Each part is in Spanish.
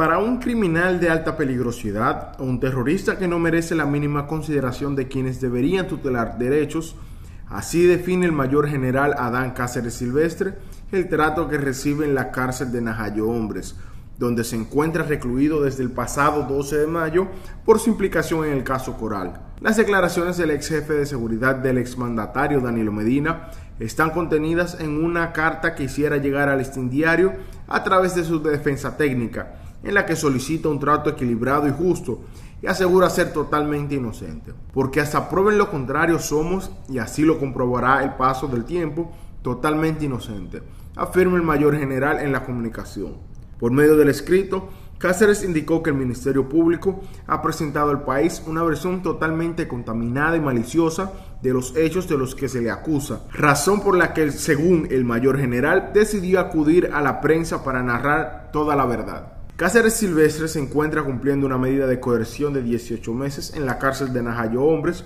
Para un criminal de alta peligrosidad o un terrorista que no merece la mínima consideración de quienes deberían tutelar derechos, así define el mayor general Adán Cáceres Silvestre el trato que recibe en la cárcel de Najayo Hombres, donde se encuentra recluido desde el pasado 12 de mayo por su implicación en el caso Coral. Las declaraciones del ex jefe de seguridad del exmandatario Danilo Medina están contenidas en una carta que hiciera llegar al listín diario a través de su defensa técnica, en la que solicita un trato equilibrado y justo y asegura ser totalmente inocente. Porque hasta prueben lo contrario somos, y así lo comprobará el paso del tiempo, totalmente inocente, afirma el mayor general en la comunicación. Por medio del escrito, Cáceres indicó que el Ministerio Público ha presentado al país una versión totalmente contaminada y maliciosa de los hechos de los que se le acusa, razón por la que, según el mayor general, decidió acudir a la prensa para narrar toda la verdad. Cáceres Silvestre se encuentra cumpliendo una medida de coerción de 18 meses en la cárcel de Najayo Hombres,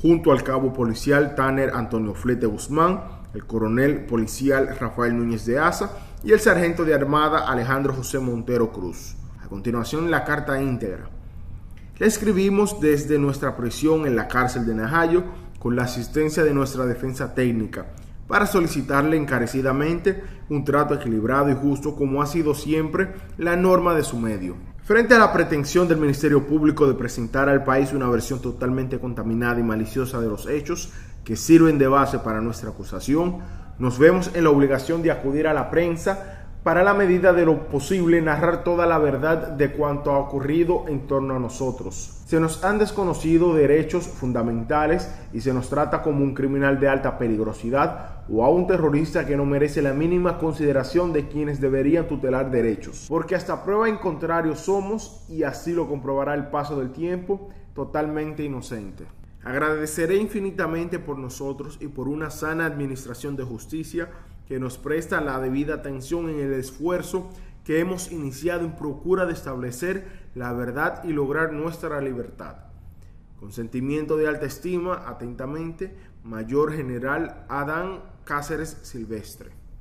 junto al cabo policial Tanner Antonio Flete Guzmán, el coronel policial Rafael Núñez de Asa y el sargento de armada Alejandro José Montero Cruz. A continuación, la carta íntegra. La escribimos desde nuestra prisión en la cárcel de Najayo con la asistencia de nuestra defensa técnica para solicitarle encarecidamente un trato equilibrado y justo como ha sido siempre la norma de su medio. Frente a la pretensión del Ministerio Público de presentar al país una versión totalmente contaminada y maliciosa de los hechos que sirven de base para nuestra acusación, nos vemos en la obligación de acudir a la prensa para la medida de lo posible narrar toda la verdad de cuanto ha ocurrido en torno a nosotros. Se nos han desconocido derechos fundamentales y se nos trata como un criminal de alta peligrosidad o a un terrorista que no merece la mínima consideración de quienes deberían tutelar derechos. Porque hasta prueba en contrario somos, y así lo comprobará el paso del tiempo, totalmente inocente. Agradeceré infinitamente por nosotros y por una sana administración de justicia que nos presta la debida atención en el esfuerzo que hemos iniciado en procura de establecer la verdad y lograr nuestra libertad. Con sentimiento de alta estima, atentamente, Mayor General Adán Cáceres Silvestre.